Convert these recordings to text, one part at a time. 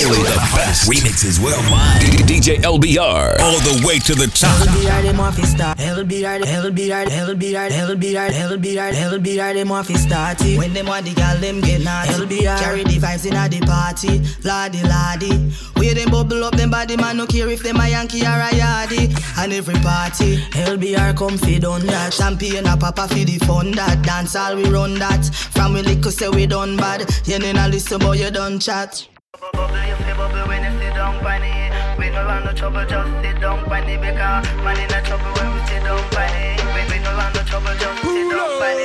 Only the best remixes worldwide. DJ LBR, all the way to the top. LBR them off start. LBR, LBR, LBR, LBR, LBR, LBR them off start. When them want the gal them get naughty. LBR carry the vibes in the party. Ladi ladi, where them bubble up them body man no care if them a Yankee or a Yardie. And every party, LBR come feed on that. Champagne a papa for the fun that. Dance all we run that. From we liquor say we done bad. You ain't listen but you done chat. You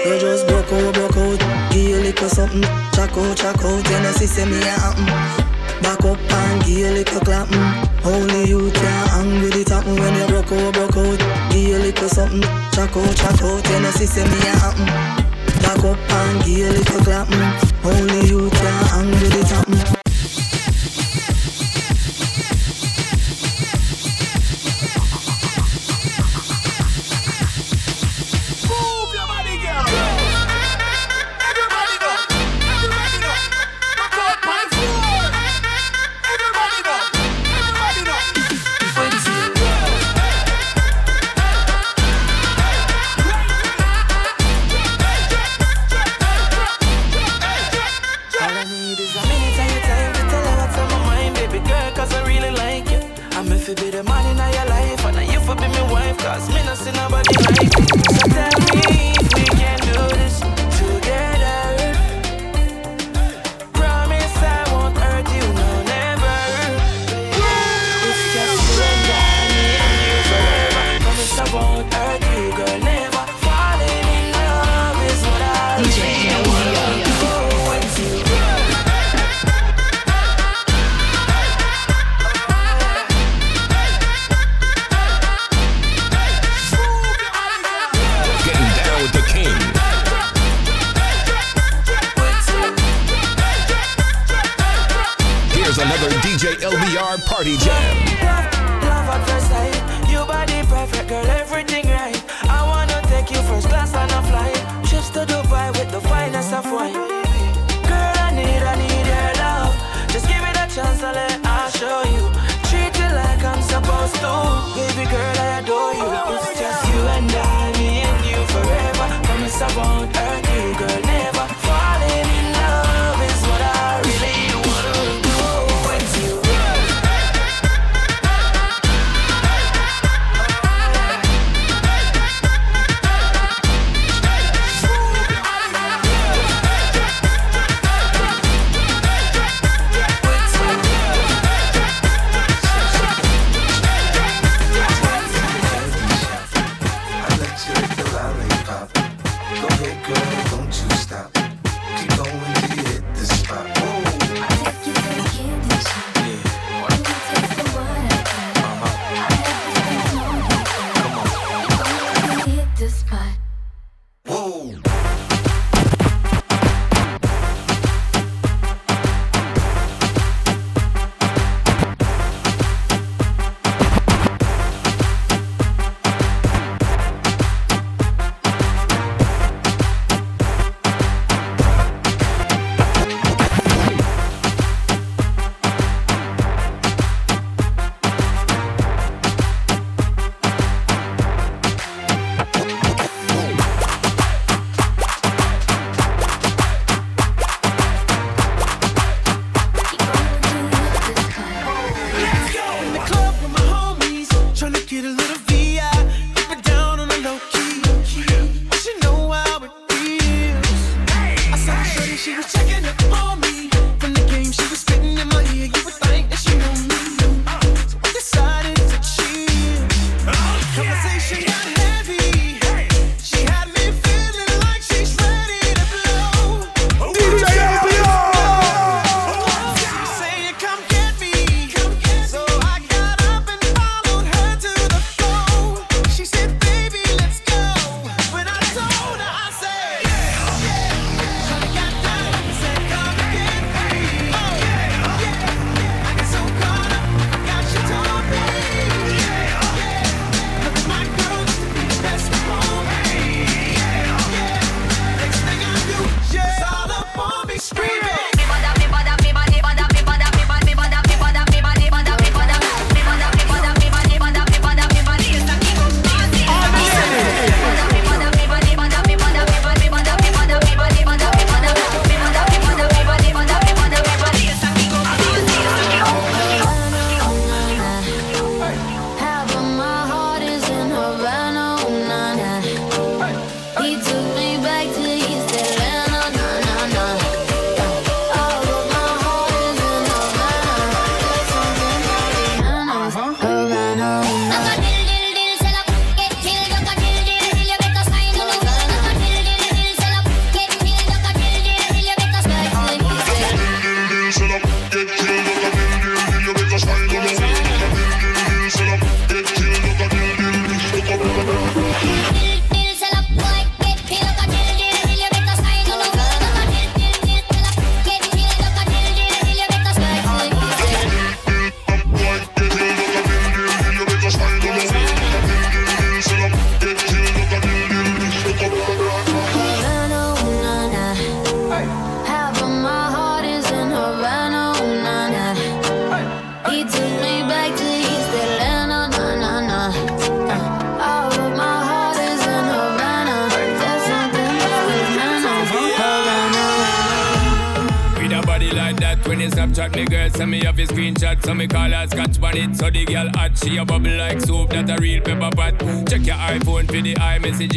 We just broke out, broke out. Give you a little something. Check out, check out. You know see, say me happen. Back up and give you a little clapping. Only you can hang with it happen When you broke out, broke out. Give you a little something. Check out, check out. You know see, say me happen. Back up and give you a little clapping. Only you can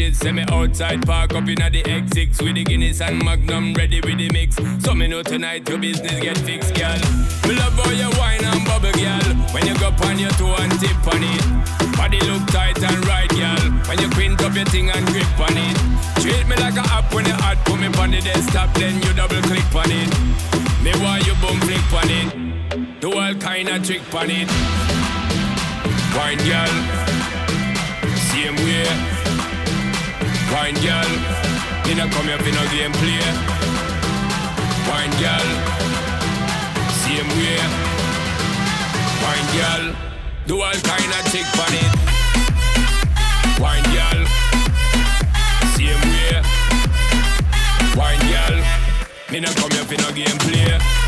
iMessages. Send me outside, park up in the X6 with the Guinness and Magnum ready with the mix. So me know tonight your business get fixed, girl. Me love how you wine and bubble, girl. When you go on your toe and tip on it. Body look tight and right, girl. When you quint up your thing and grip on it. Treat me like a app when you hot, put me on the desktop, then you double click on it. Me want you boom click on it. Do all kind of trick on it. Wine, girl. Same way. Wine, girl. Me no come here for no game play. Wine, girl. Same way. Wine, girl. Do all kind of trick on it. Wine, girl. Same way. Wine, girl. Me no come here for no game play.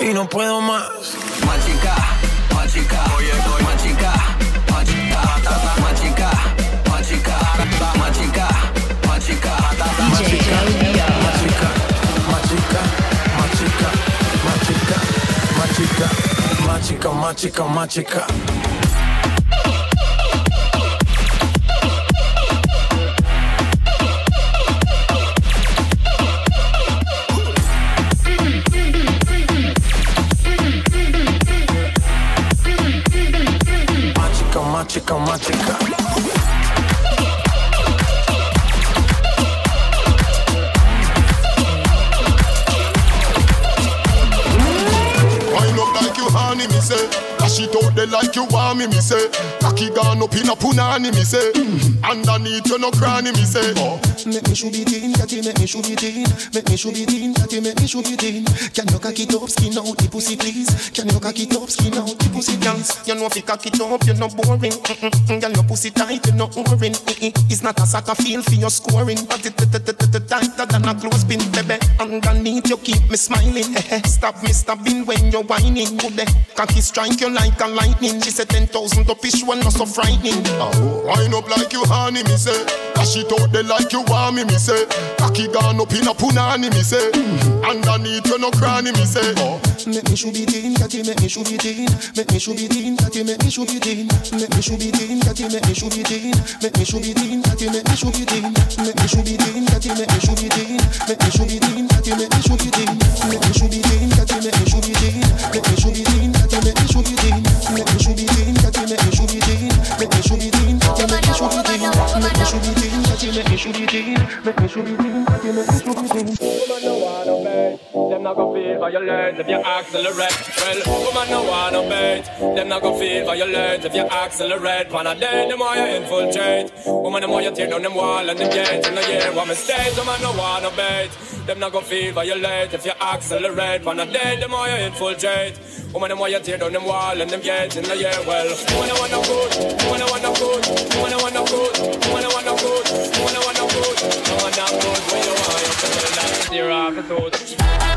y no puedo más. Machica, machica, oye, oye, machica, machica, machica, machica, machica, machica, machica, machica, machica, machica, machica, machica, machica, machica, machica. Up like you honey, me say. Dash it out there like you want me, me say. Cocky gone up in a punani, me say. Underneath you no cranny, me say. Oh. Make me shoot it in, catty, make me shoot it in Make me shoot it in, catty, make me shoot it in Can you cock it up, skin out the pussy please Can you cock it up, skin out the pussy please You know if you cock it up, you're not boring Mm-mm-mm, Girl, your pussy tight, you're not boring It's not a soccer field for your scoring But it tighter than a clothespin, baby Underneath you keep me smiling. Stop me stopping when you're whining Good. Cocky strike you like a lightning She said 10,000 up is one not so frightening Oh, wind up like you honey, me say. Dash it out there like you want me, me say. Cocky gone up in a punani, me say. Underneath you no cranny, me say. Oh. Make me shoot it in, catty, make me shoot it in Make me shoot it in, catty, make me shoot it in Make me shoot it in, catty, make me shoot it in Make me shoot it in, catty, make me shoot it in Make me shoot it in, catty, make me shoot it in Make me shoot it in, catty, make me shoot it in Make me shoot it in, catty, make me shoot it in Make me shoot it in, catty, make me shoot it in Make me shoot it in, make me shoot it in Make me shoot it in, Woman no wanna bait, them not gon' feel violent if you accelerate. Well, woman no wanna bait, them not gon' feel violent if you accelerate. Pan a day, them why you infiltrate. Woman, them why you tear down them wall and them gates in the year. One mistake, woman no wanna bait, them not gon' feel violent if you accelerate. Pan a day, them why you infiltrate. Woman, them why you tear down them wall and them gates in the year. Well, woman, I I wanna good, woman, I wanna good, woman, I wanna good, woman, I wanna good, woman, I want, you can tell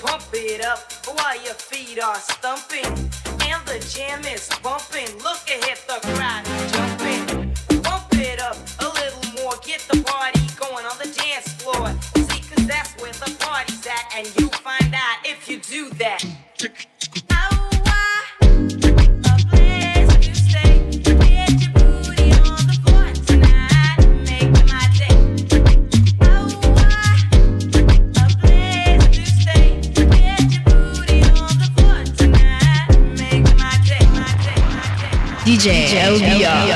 pump it up while your feet are stumping. And the jam is bumping. Look ahead, the crowd jumping. DJ, DJ LBR.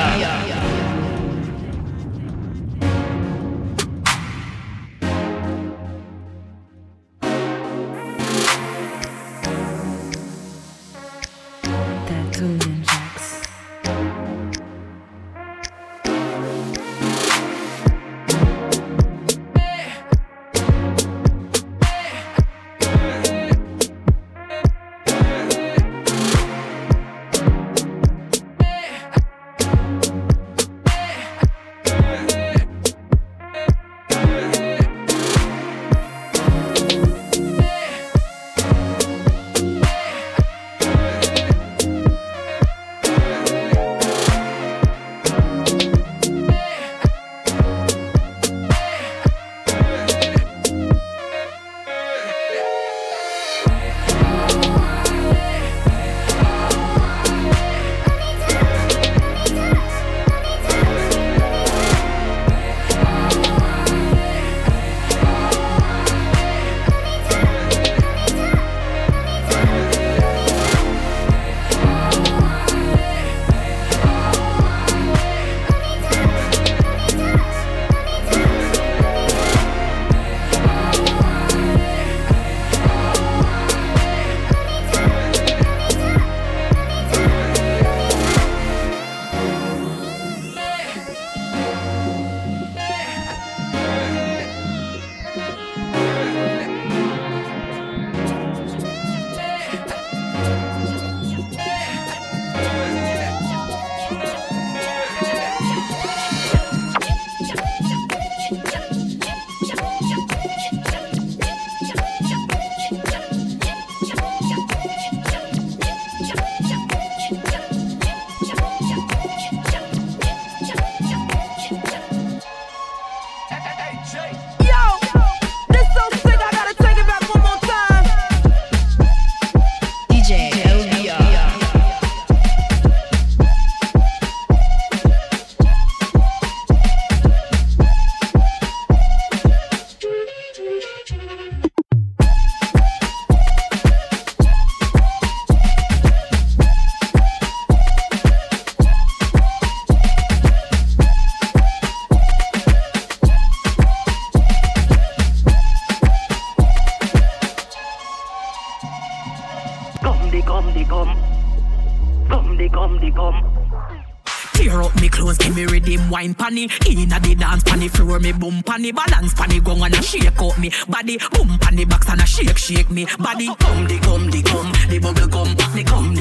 Panny balance panny gong and a shake out me. Body boom panny box and a shake shake me. Body. Come the come the come the bubble come the come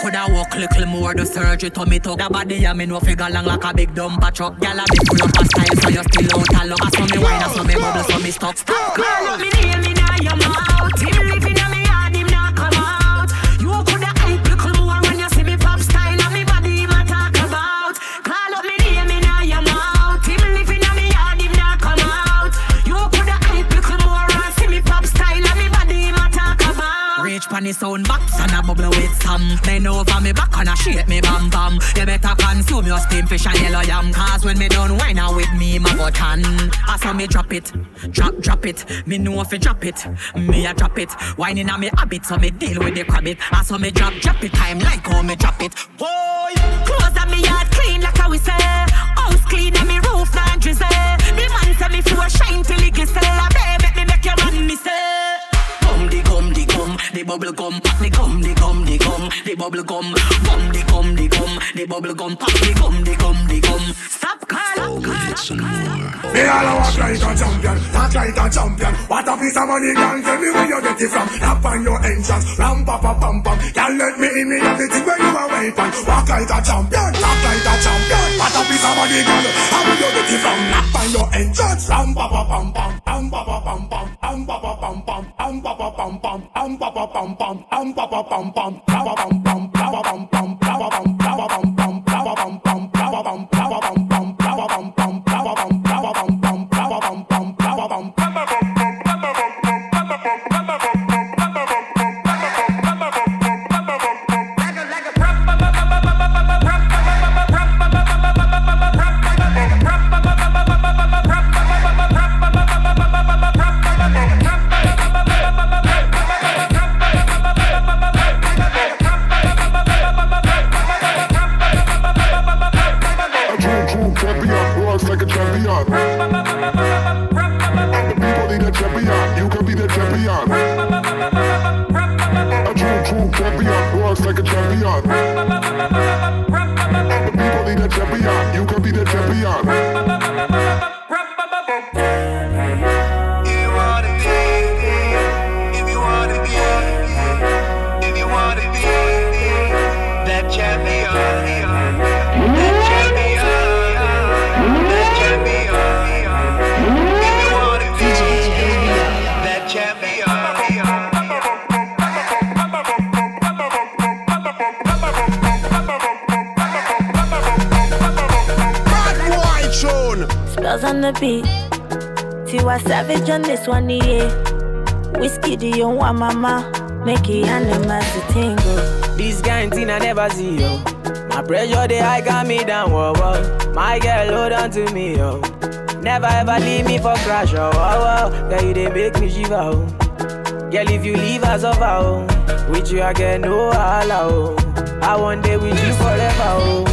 coulda walk little more the surgery to me talk. That body ya me no figure long like a big dumper truck. Gyal a big full up a style so you still out a look. I saw me wine, I saw me bubble, so me stop. Stop. Call up me name in your mouth. Reach sound box and a bubble with some. Bend over me back and a shake me bam bam. You better consume your steam fish and yellow yam. Cause when me done wine out with me, my go tan. I saw me drop it, drop, drop it. Me know if you drop it, me a drop it. Whining on me habit, so me deal with the crab it. I saw me drop, drop it. Time like how me drop it. Boy, clothes on me yard clean like how we say. House clean and me roof not drizzle. The man say me floor shine till it glisten. Baby, me make you run me say. Come the come the bubble gum, the gum, the gum, the gum, the bubble gum, gum the gum, the gum, the bubble gum, pop the gum, the gum, the gum. Stop call, All the hits more. Me all a walk like a champion, talk like a champion. What a piece of money, girl, tell me where you get it from. Tap on your entrance, ram pa pa pam pam. Girl, let me in, me have the thing where you are waiting. Walk like a champion, talk like a champion. What a piece of money, girl, how will you get it from? Tap on your entrance, ram pa pa pam pam, ram pa pa pam pam, ram pa pa pam pam, Do you want mama? Make it animals to tingle. This thing I never see, yo. My pressure, they high got me down, whoa, whoa. My girl, hold on to me, yo. Never ever leave me for crash, oh, whoa, whoa. Girl, you they make me shiver, oh. Girl, if you leave us over, oh. With you, I get no allow, oh. I want day with you forever, oh.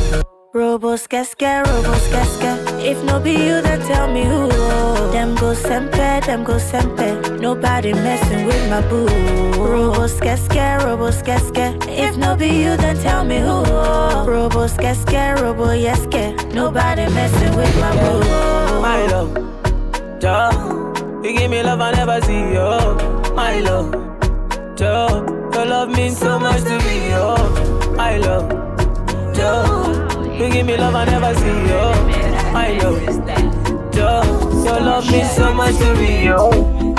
Robos casca, robos casca. If no be you, then tell me who. Them go sempe, them go sempe. Nobody messing with my boo. Robos casca, robos casca. If no be you, then tell me who. Robos casca, robo yeske. Nobody messing with my boo. My love, Joe, you give me love I never see, yo. My love, Joe, your love means so much to me, yo. My love, Joe, you give me love I never see, yo. My love, Joe, your love means so much to me, yo.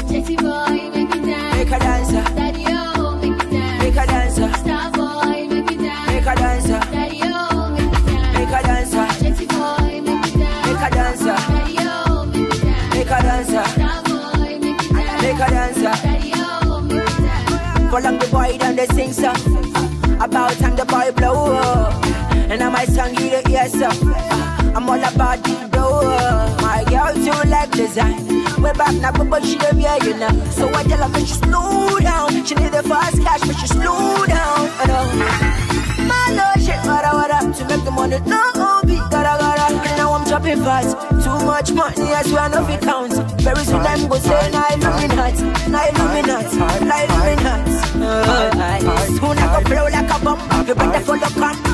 Sexy boy, make me dance. Make a dancer. Daddy, oh, make me dance. Make a dancer. Star boy, make me dance. Make a dancer. Daddy, oh, make me dance. Make a dancer. Sexy boy, make me dance. Make a dancer. Daddy, oh, make me dance. Make a dancer. Star boy, make me dance. Make a dancer. Daddy, make me dance. For long the boy done the sing song About time the boy blow up And I might song you so uh, I'm all about the uh, My girl too like design. Way back now but she the yeah you know So I tell her make she slow down. She need the fast cash but she slow down. I know. My lord shit wada wada. To make the money no be gotta gotta. And now I'm dropping fast. Too much money I swear no fi count Very soon them go say na illuminati Na illuminati Na illuminati uh, Soon I go blow like a bomb. You better follow con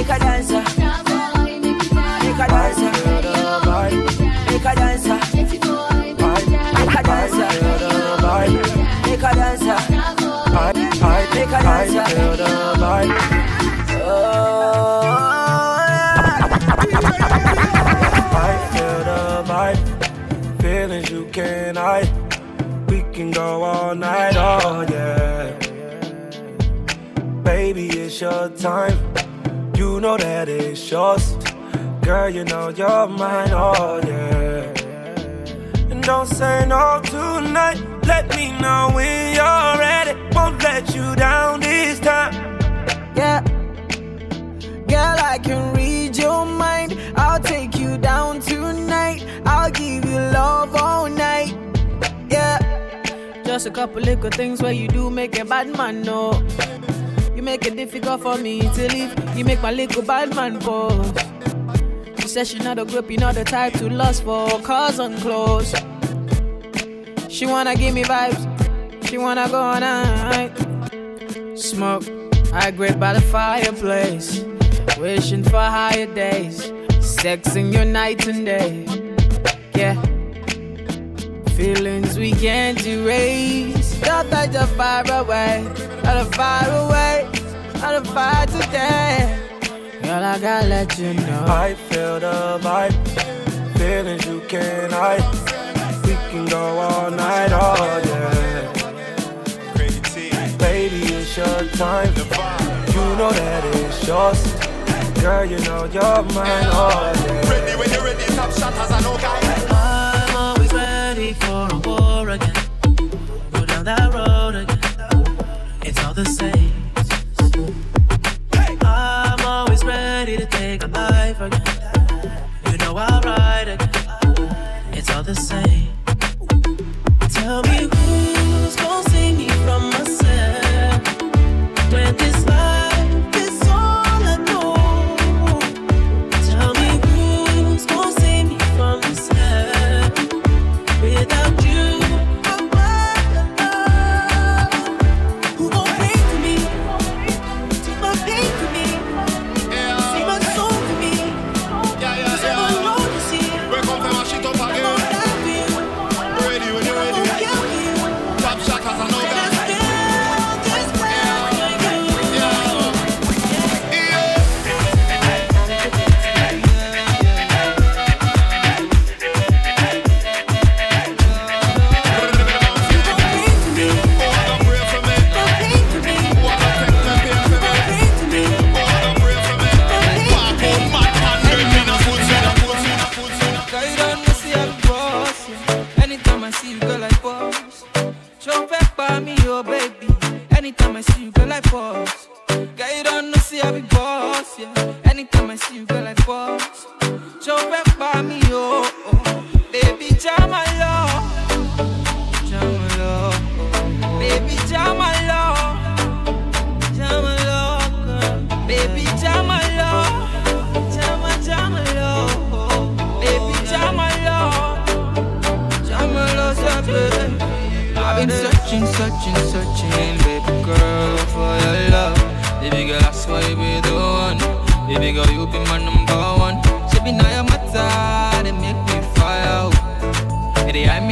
Make a dancer Make a dancer Make a dancer your time. You know that it's yours. Girl, you know you're mine, oh yeah. And don't say no tonight. Let me know when you're ready. Won't let you down this time. Yeah. Girl, I can read your mind. I'll take you down tonight. I'll give you love all night. Yeah. Just a couple little things where you do make a bad man know. Make it difficult for me to leave. You make my little bad man pause. She said she not a grip, you not the type to lust for cars on clothes. She wanna give me vibes. She wanna go all night. Smoke, I grip by the fireplace, wishing for higher days, sexing your night and day. Yeah, feelings we can't erase. Don't the fire away, light the fire away, light the fire today. Girl, I gotta let you know. I feel the vibe, feelings you can't hide. We can go all night, oh, all day. Baby, it's your time. You know that it's yours. Girl, you know you're mine oh, all day. Ready when you're ready, top shot as I know guy. I'm always ready for a war again. Go down that road again. It's all the same.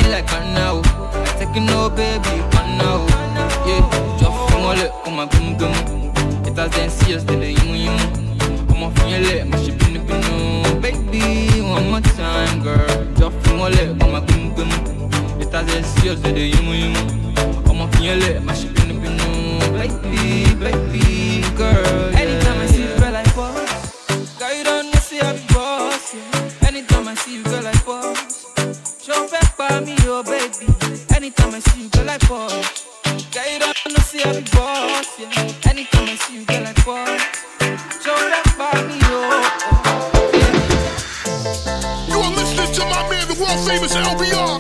Like a now. I take no baby, one now. Yeah, just from all it, on my boom boom. It has been serious, then the you you. I'm off your leg, my shit in the binu. Baby, one more time, girl. Just from all it, on my boom boom. It has been serious, then the you you. I'm off your leg, my shit in the binu. Baby, baby, girl. Anytime don't know, see I be boss. Yeah. Anytime I see you, girl, I boss. Show back by me, oh. You are listening to my man, the world famous LBR.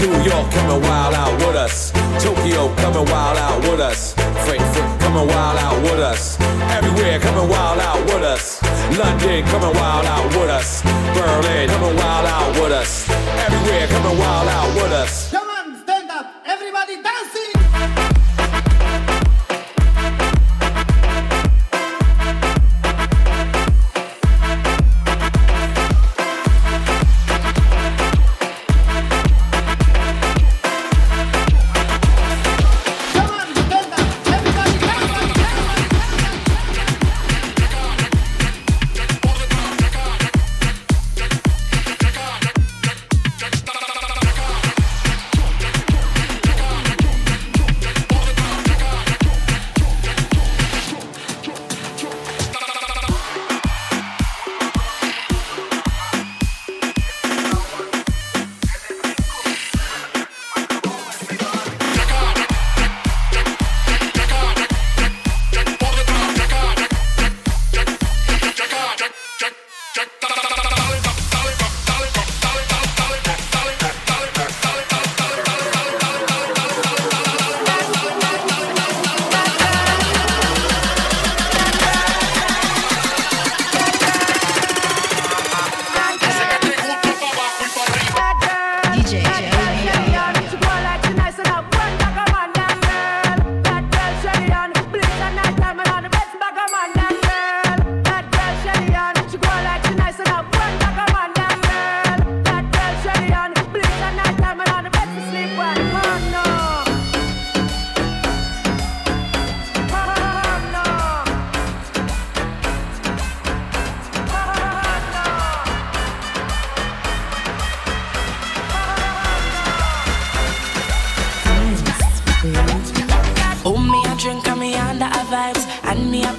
New York coming wild out with us Tokyo coming wild out with us. Coming wild out with us. Everywhere coming wild out with us. London coming wild out with us. Berlin coming wild out with us. Everywhere coming wild out with us.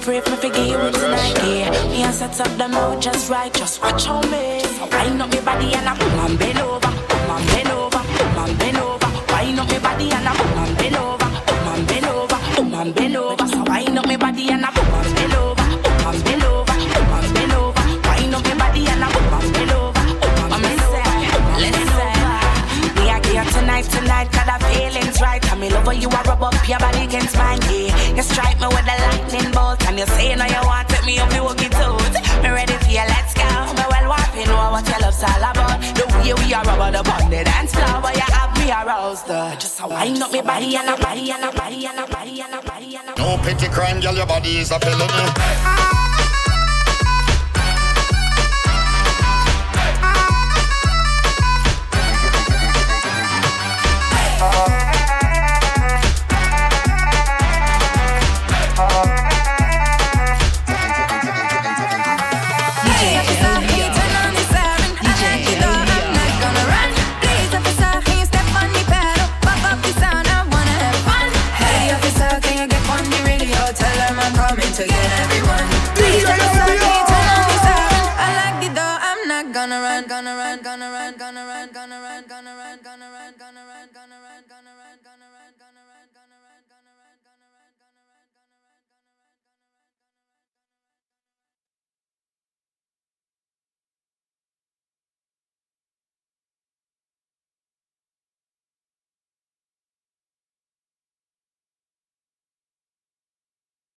Pray for me forgive me tonight, yeah. Me and set up the mood just right, just watch on me. So wind me body and I boom and bend over, boom and bend over, boom and bend over. Wind up me body and I boom and bend over, boom and bend over, boom and bend over. So wind up me body and I boom and bend over, boom and bend over, boom and bend over. Wind up me body and I boom and bend over, boom and bend over. Listen, we are here tonight, tonight, cause the feelings right. And me love you are rub up your body against mine, yeah. You strike me with the lightning and you say now you want take me up, you walk it out. Me ready for you, let's go. Me well want to know what your love's all about. The way we are rubber the bond, the dance floor, where you have me aroused. Uh, just a wind up me body and a body and a body and a body and a body and a No petty crime, girl, your body is a felony.